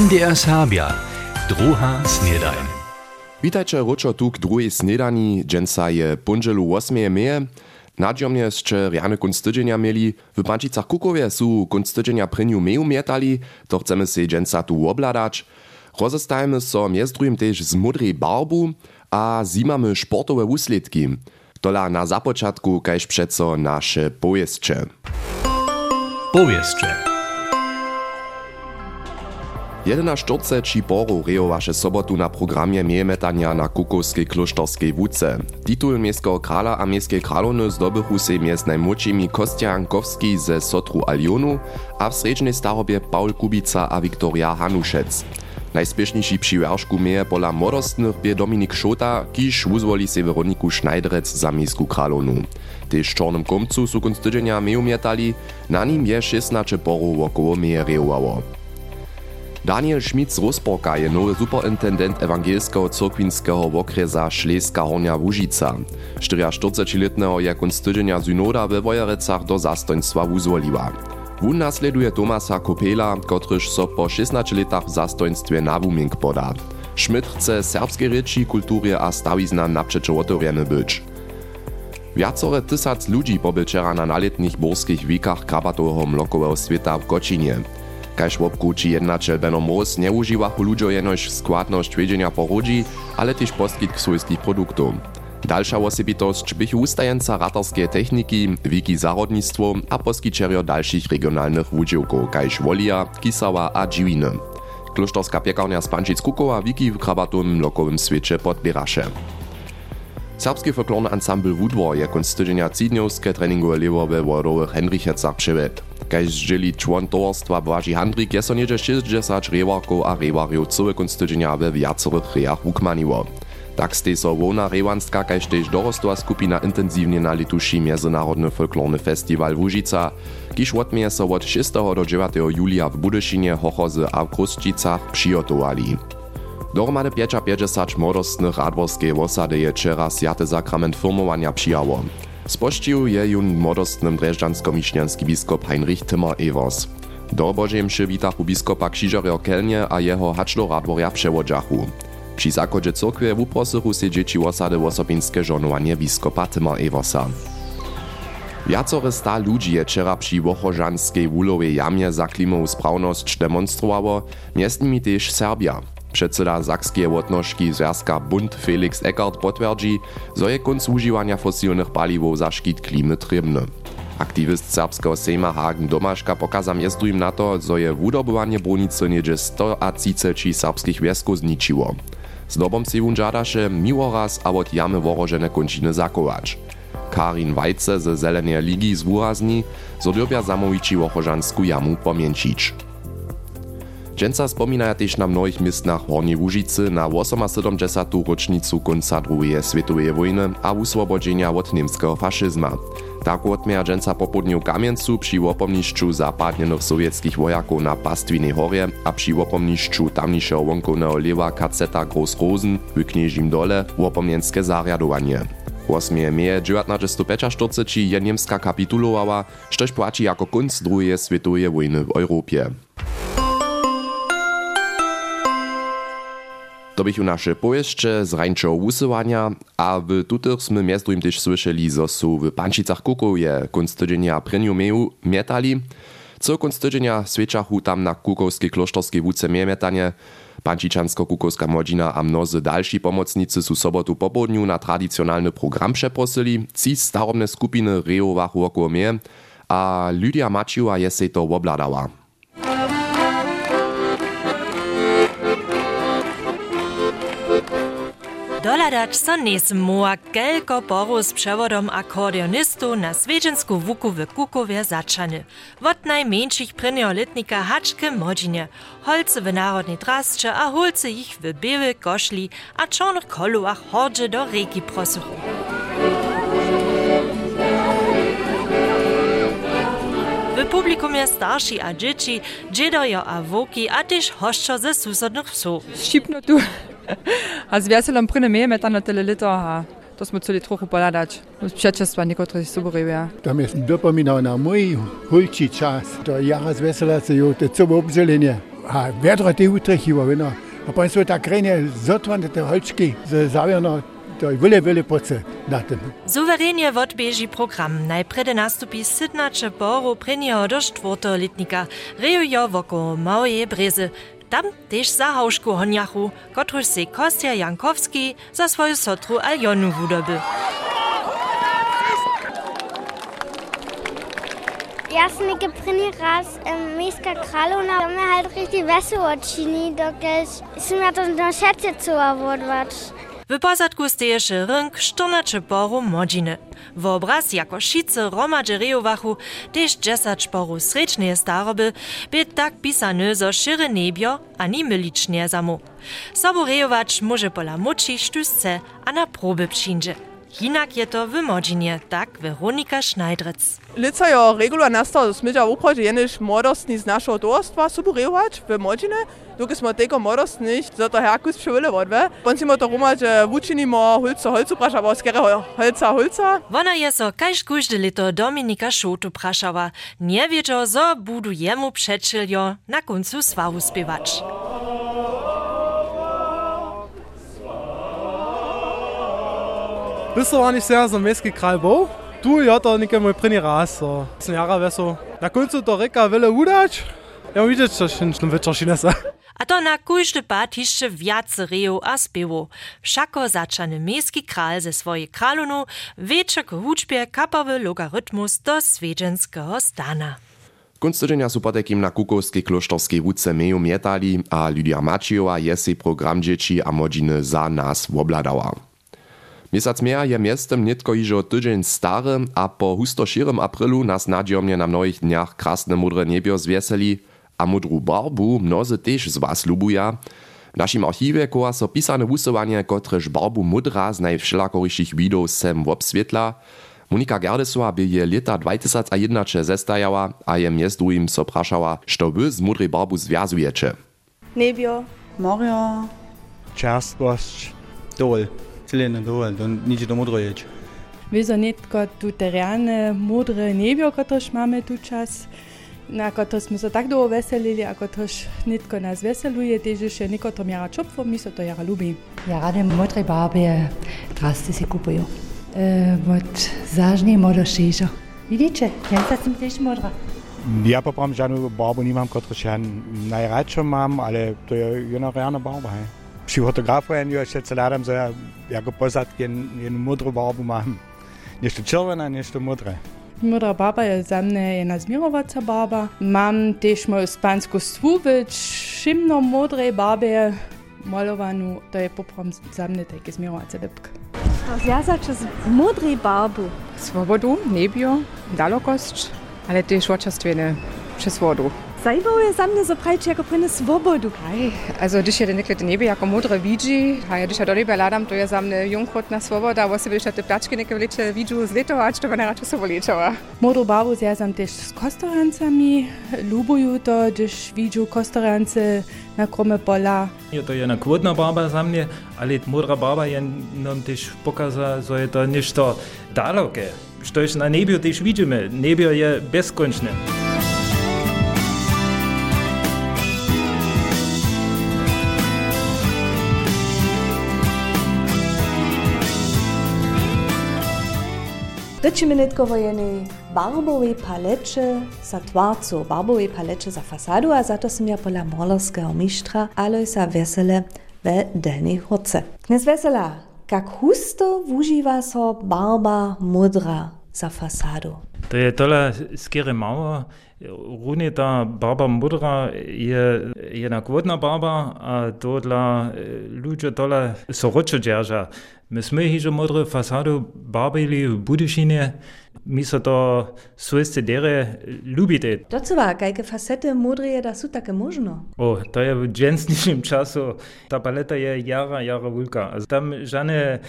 MDR Serbia, Druha Snedajn. Witajcie roczo tu k drugiej snedani, dżensa je pundzielu 8 meje. Nadziomnie jeszcze rany kunst tydzienia mieli, w Kukowie su kunst tydzienia pryniu meju mietali, to chcemy się dżensa tu obladać. Rozestajemy so między drugim też z mudrej barbu, a zimamy sportowe usledki. Tola na započatku, kajž přeco naše pojezdče. Pojezdče. 11.40 Čiboru rejovaše sobotu na programie miemetania na Kukowskiej kloštorskiej wódce. Titul Miejskiego Krala a Miejskiej Kralony zdobychu se miest najmłodšími Kostia Jankowski ze Sotru Alionu, a w srednjej starobie Paul Kubica a Wiktoria Hanuszec. Najspiešnější přivážku měje pola modostných pě Dominik Šota, kýž uzvolí se Veroniku Schneiderec za Mísku Kralonu. Tež čornom komcu su konc týdženia meju mietali, na ním je 16 porov okolo meje rejovalo. Daniel Schmitz Rosporka je nowy superintendent ewangelskiego cyrkwinskiego okresa Szleska Hornia Łužica. 44-letnego je kunst tydzienia synoda we Wojerecach do zastoństwa uzwoliła. Wun nasleduje Tomasa Kopela, kotryż so po 16 latach w zastoństwie na wumienk poda. Schmidt chce serbskiej reči, kulturie a stawizna naprzeczo otvorene być. Wiacore tysac ludzi pobyčera na naletnych borskich wikach krabatowego mlokowego świata w Kocinie. Kaž w obkruči jednačel Benno Moos nie używachu ludzo jenoś składność wiedzienia porodzi, ale też poskitk swojskich produktów. Dalsza osobitość bych ustajenca ratarskie techniki, wiki zarodnictwo a poskičerio dalszych regionalnych wudziłków, kaž Wolia, Kisała a Dziwiny. Klosztorska piekarnia z Pančic Kukowa wiki w krabatowym lokowym świecie podbieraše. Serbski folklorny ensemble Wudwar je konc tydzienia cidniowskie treningowe lewo we Wodowych Henrichecach. Kaž želi čłon towarstwa Błaži Handrik je so niedzie 60 rewarków a rewarjów całe konc tydzienia we wiacorych rejach ukmaniło. Tak stej so wona rewanska kaž tež dorostła skupina intensywnie na lituši Międzynarodny Folklorny Festiwal Łužica, kiž odmieje so od 6 do 9 julia w Budyszynie, Hochozy a w Krusčicach przygotowali. Dohromady 55 młodostnych radworskiej osady je wczera Sjate Sakrament firmowania przyjało. Spościł je jun młodostnym dreżdżansko-miśnianski biskop Heinrich Timmer Evers. Do Bożej mszy witachu biskupa Krzyżerio Kelnie a jeho haczlo radworja przewodżachu. Przy zakodzie cyrkwie wuprosychu się dzieci osady osobinskie żonowanie biskupa Timmer Eversa. Wiacore sta ludzi je wczera przy Wochożanskiej wulowej jamie za klimową sprawność demonstrowało, między nimi też Serbia. Předseda Sakskiej Łotnożki Związka Bund Felix Eckert potwierdzi, że je kunc używania fosilnych paliwów za szkit klimy trybny. Aktywist serbskiego Sejma Hagen Domaszka pokazał im na to, że je wudobywanie brunicy niedzie 100 a 30 serbskich wiesków zničiło. Z dobą se wun żadaše miło raz a od jamy worożene kończyny zakować. Karin Wajce ze Zelenej Ligi zwurazni, że dobia zamowici wochożansku jamu pomięcić. Dżęca spominaja też na mnohich miestnach Hornej Łužicy na 78. rocznicu końca II światowej wojny a uswobodzenia od niemskiego faszyzma. Tak odmia dżęca po południu Kamieńcu przy opomniszczu zapadnienych sowieckich wojaków na Pastwinej Horje a przy opomniszczu tamniejszego łąkownego lewa kaceta Groß Rosen w Knieżim Dole opomnienskie zariadowanie. 8 meje 1945 je niemska kapitulowała, sztoś płaci jako kunst II światowej wojny w Europie. To bychu nasze pojeszcze z rańczego usyłania, a w tutych między drugim też słyszeli, że są w Pančicach Kukow je kunst tydzienia prynju meju mietali. Co kunst tydzienia tam na kukowskiej klosztorskiej wódce mietanie, Pančičansko-kukowska młodzina a mnozy dalsi pomocnicy su sobotu po południu na tradycjonalny program przeprosili, ci starobne skupiny rejowachu około mnie, a Lydia Maciuła je sej to obladała. Doladać so nesmoa kelko poru z przewodom akordeonistu na swiedźensku wuku w Kukowie zaczany. Wot najmniejszych pryneolitnika haczke modzinie, holce w narodnej trasce a holce ich w białe koszli a czarnych koluach hordzie do reki prosuchu. Publikum je starši, a džiči, džedojo, a voki, a tiš hoščo ze susodnih psov. Šipno tu. a z veselom prinememe ta na teleleto. To smo celi trochu poladać. Przeczesła niektóre suburbia. Ja. Tam jest dopomina na mój hulczy czas. To ja z wesela se ju, te co obzelenie. A wiadro te utrechiło, no. A państwo tak renie zotwane te holczki ze zawiono to i vele, vele poce na tym. Suwerenie odbieži program. Najprede nastupi Sidnače Boru prinjo do štvrtoletnika. Reju jo voko Małe Breze. Tam też za haušku honjachu, kotruž se Kostja Jankowski za svoju sotru Aljonu wudoby. Jasne, geprinje raz um, miejska kraluna, my halt richtig wesoło čini, dokąd się ja to do sieci czuła wodwać. W posadku steješe rynk sztornacze boru modziny. W obraz jako šice romadže rejowachu, też dżesać boru srečneje staroby, by tak pisane zo šire ani mylicznie zamu. Sobo rejowacz może pola moči štusce, a na proby przyjdzie. Jinak je to w modzinie, tak Weronika Schneidritz. Lica jo regula nastala, smidja uprođe jeniš modostni z našo dorstva suburevač v modzine, dok smo teko modostnih, zato herkus převile vodve. Poncimo to roma, že vučinimo hulco holcu prašava, skere holca holca. Wona je so kaž kužde lito Dominika Šotu prašava. Nie wiedział, zo budu jemu przeczyljo na końcu sławu spiewać. Vysovani se za mestski kraj bol. Tu je to nekaj moj prvni raz. So. Sem jara veso. Na koncu to reka vele udač. Ja vidieť, čo šinčnú večer šinesa. A to na kujšte pat jeszcze wiace rejo a spiewo. Wszako zaczany miejski kral ze swojej kralunu wiecie k huczbie kapowy logarytmus do swiedzenskiego stana. Kunst tygodnia su potekim na Kukowskiej klosztorskiej wódce meju mietali, a Lydia Macijowa je si program dzieci a modziny za nas wobladała. Miesiąc meja je miestem nitko iżo tydzień stary, a po husto širym aprylu nas nadziomnie na mnohich dniach krasne mudre niebio zwieseli, a mudru barbu mnozy też z was lubuja. W naszym archiwie koła so pisane wusowanie, kotreż barbu mudra z najwszelakoryszych widów sem obswietla. Monika Gerdesowa by je leta 2001 zestajała, a je mies drugim so praszała, što wy z mudrej barbu związujecie. Nebio, Morio, čerstvost, dol, celene dovolj, da nič do modro ječ. Vezo netko tudi realne modre nebjo, kot još imamo tu čas, na katero smo se tako dolgo veselili, a kot još netko nas veseluje, teže še neko to mjera čopvo, mi se to jara ljubi. Ja, rade modre barbe, draste si kupujo. E, od zažnje modo šežo. Vidite, jaz sem tež modra. Ja pa pravim, žanu barbo nimam kot rečen. Najradšo imam, ali to je ena realna barba. Hej. Fotografujem jo ešte celádam, že ja jako jen, jen modrú barbu mám. Nešto červené, nešto modré. Modra baba je za mne jedna zmirovaca baba. Mam też moju spansku stwuvič, šimno modrej babe, malovanú, to je poprom za mne také zmirovaca lepka. Zjazače z modrej barbu. Swobodu, nebio, dalokost, ale też oczastwiene przez Saj bo je za mne zapravče, ko prine svobodu. Aj, also, když je nekaj nebe, jako modre vidži, a je, když je dole beladam, to je za mne junghotna svoboda, bo se bi še te plačke nekaj vleče vidžu z letova, če to ne rače so volečeva. Modro barvo je za mne s kostorancami, ljubuju to, když vidžu kostorance na krome pola. Je to ena kvodna barva za mne, ali modra barva je nam tež pokazala, da je to nešto daloke. Što je na nebju tež vidimo, nebjo je beskončno. Wojenej barbowej palecze za twarcu, barbowej palecze za fasadu, a za to som ja pola molerského mistrza Alojsa Vesele ve Delnej Hurce. Knes Vesela, kak husto wuživa so barba modra za fasadu? To je tola skere mało. Rune ta baba mudra je jedna kvotna baba, a to dla eh, ludzi tole soroče džerža. My smo hižo modru fasadu babili v budušinie, mi so to svojste dere ljubite. To cva, kajke fasete modrije, da so tako možno? O, to je v dženstnišnem času, ta paleta je jara, jara vulka. Tam žane eh,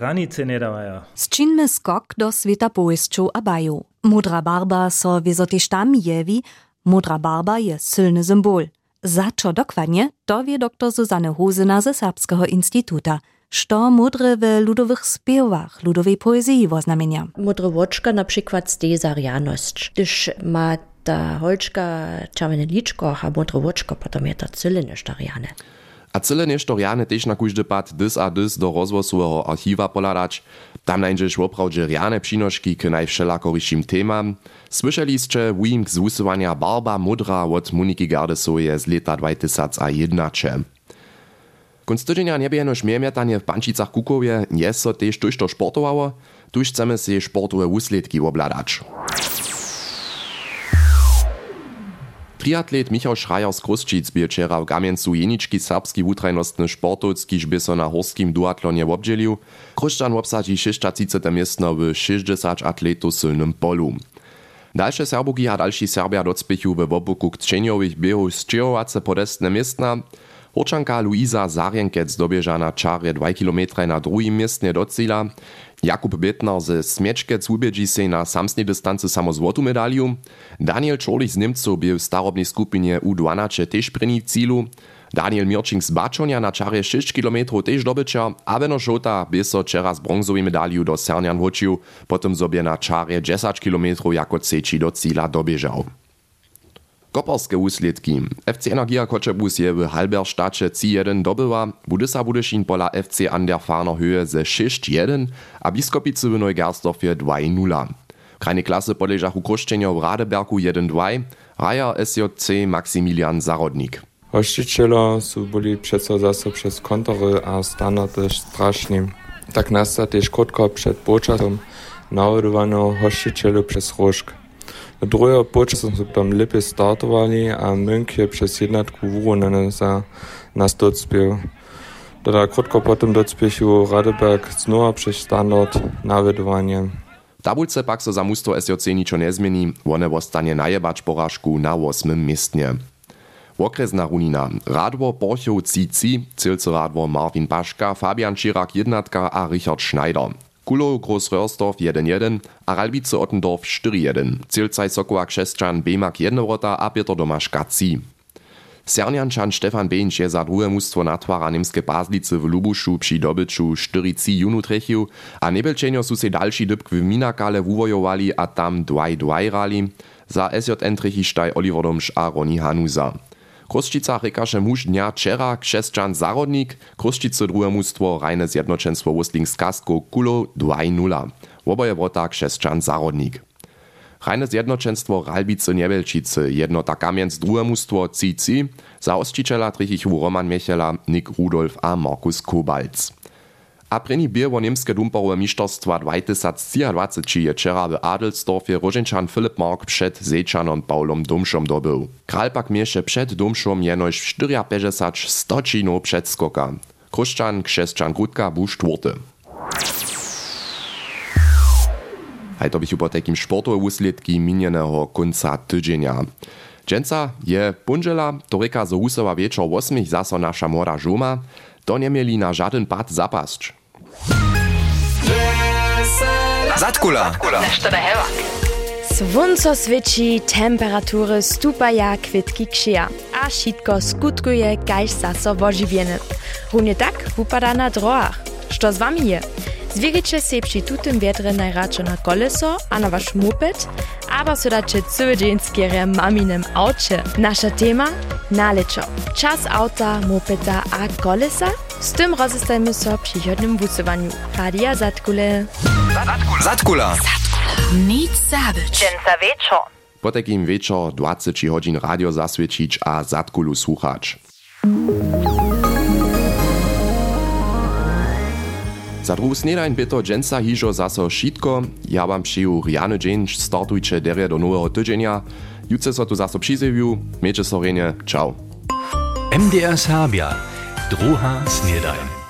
ranice ne davajo. S čim me skok do sveta povešču abaju. Modra barba so wiezotyż tam jewi, modra barba je silny symbol. Za čo dokładnie, to wie dr Zuzanne Hosener ze Serbskiego Instytuta. Što modre w ludowych spiewach, ludowej poezji woznamienia. Modre woczka na przykład stej za rjaność. Gdyż ma ta holčka, červené líčko a modré vočko, potom je to. A celé neštoriane tež na kúždy pad dys a dys do rozhłosowego archiwa poladać. Tam najdziesz woprawdzie riane przynożki k najwszelakoryszym temam. Słyszeli ste wim z usuwania Barba Mudra od Moniki Gardesoje z lata 2011. Kunst tydzienia nie jenoż miemietanie w Pančicach Kukowie, nie so tež tuż to sportowało, tuż chcemy się sportowe usledki obladać. Triatlet Michał Schreier z Kruszczyc bie wczera w Gamieńcu jeniczki serbski wutrajnostny sportoc, kiż by so na horskim duatlonie obdzielił. Kruszczan obsadzi 630 miestno w 60 atletów sylnym polu. Dalsze Serbuki a dalsi Serbia docpichu we wobuku k trzeniowych biegów z podestne miestna. Horčanka Luisa Zarjenkec dobieža na čarje 2 km na drugim miestne do cíla. Jakub Bittner ze Smiečkec ubědži se na samsnej dystancy samo złotu medaliu. Daniel Čorlich z Niemcov byl v starobnej skupine U12 tež první cílu. Daniel Mirčink z Bačonia na čarje 6 km tež dobyča, a Benno Šota by so včera z bronzovej medaliu do Sernian wrócił, potom sobie na čarje 10 km jako ceči do cíla. Koperske úsledky. FC Energia Kočebus je v Halberštače 3-1 dobywa, Budysa Budyšin pola FC an Anderfáner Höhe se 6-1, a Biskopice v Neugersdorfje 2-0. Krajne Klasse podležachu Kruščenjo v Radeberku 1-2, Raja SJC Maximilian Zarodnik. Ościciele byli przeco zase przez kontory, a standard też straszny. Tak nas też krótko przed początkiem naładowano hościcielu przez różkę. Druhého počasu sme tam lepiej startovali a Münk je přes jednatku vúronené za nás docpěl. Teda krotko potom docpěchu Radeberg znova přes standard navedovanie. W tabulce pak so za musto SJC ničo nezmeni, one ostanie najebać porażku na 8. miestnie. Okresna runina. Radwo Borchow Cici, Cilce Radwo Martin Paška, Fabian Schirak Jednatka a Richard Schneider. Kulo Groß-Röhrsdorf 1-1 a Ottendorf 4-1. Zielzeit Sokołak Krzeszczan Bemak 1 a Piotr Domaszka 3. Serniančan Stefan Beńč je za druhé mústvo natvára nemské Pázlice v Lubušu při dobyču 4 junu trechiu a nebelčenio sú se další dybk v Minakale vuvojovali a tam 2-2 rali. Za SJN trechištaj Oliver Domš a Roni Hanuza. Kruščica rekaše muž dnia Zarodnik, Kruščice druhe mustwo Rajne Zjednoczeństwo Wusling z Kasko Kulo 2-0. Oboje wrota krzeszczan Zarodnik. Rajne Zjednoczeństwo Ralbice Niebelčice jednota Kamienc druhe mustwo Cici, za osčiteľa trichichu Roman Michela, Nick Rudolf a Markus Kobalc. A preni bier wo niemskie dumperowe mistrzostwa 2023 je wczera w Adelsdorfie Rożenczan Filip Mark przed Zeczanom Paulom Dumszom dobył. Kral pak miesze przed Dumszom jenoś 54 stoczino przed skoka. Kruszczan, Krzeszczan Grudka był czwarty. Hej, to bych po takim sportowe usledki minionego końca tydzienia. Dżęca je punżela, to reka zo husowa wieczor 8 zaso nasza młoda żuma, to na żaden pad zapaść. Zatkula. Słonco swieci, temperatury stupaja, kwitki krzyja, a sitko skutkuje kaž zaso wożywieny. Równie tak upada na drogach. Što z wami je? Zwierzycie się przy tutym wietrze najradsze na koleso, a na wasz moped, aber so cały dzień skierę maminem aucie. Nasza tema? Naleczo. Czas auta, mopeda a kolesa? Z tym rozestajemy so przy przychodnym wusowaniu. Radia Zatkule. Zatkula. Nic zabyć. Dżęca wieczor. Po takim wieczor 20 godzin radio zaswiecić a Zatkulu słuchać. Za druhu snedajn by to dżęca hižo zaso šitko. Ja wam przyju riany dzień, startujcie derje do nowego tydzienia. Jutce so tu zaso przyzewiu. Miejcie so ciao. MDR Serbia. Druha snedajn.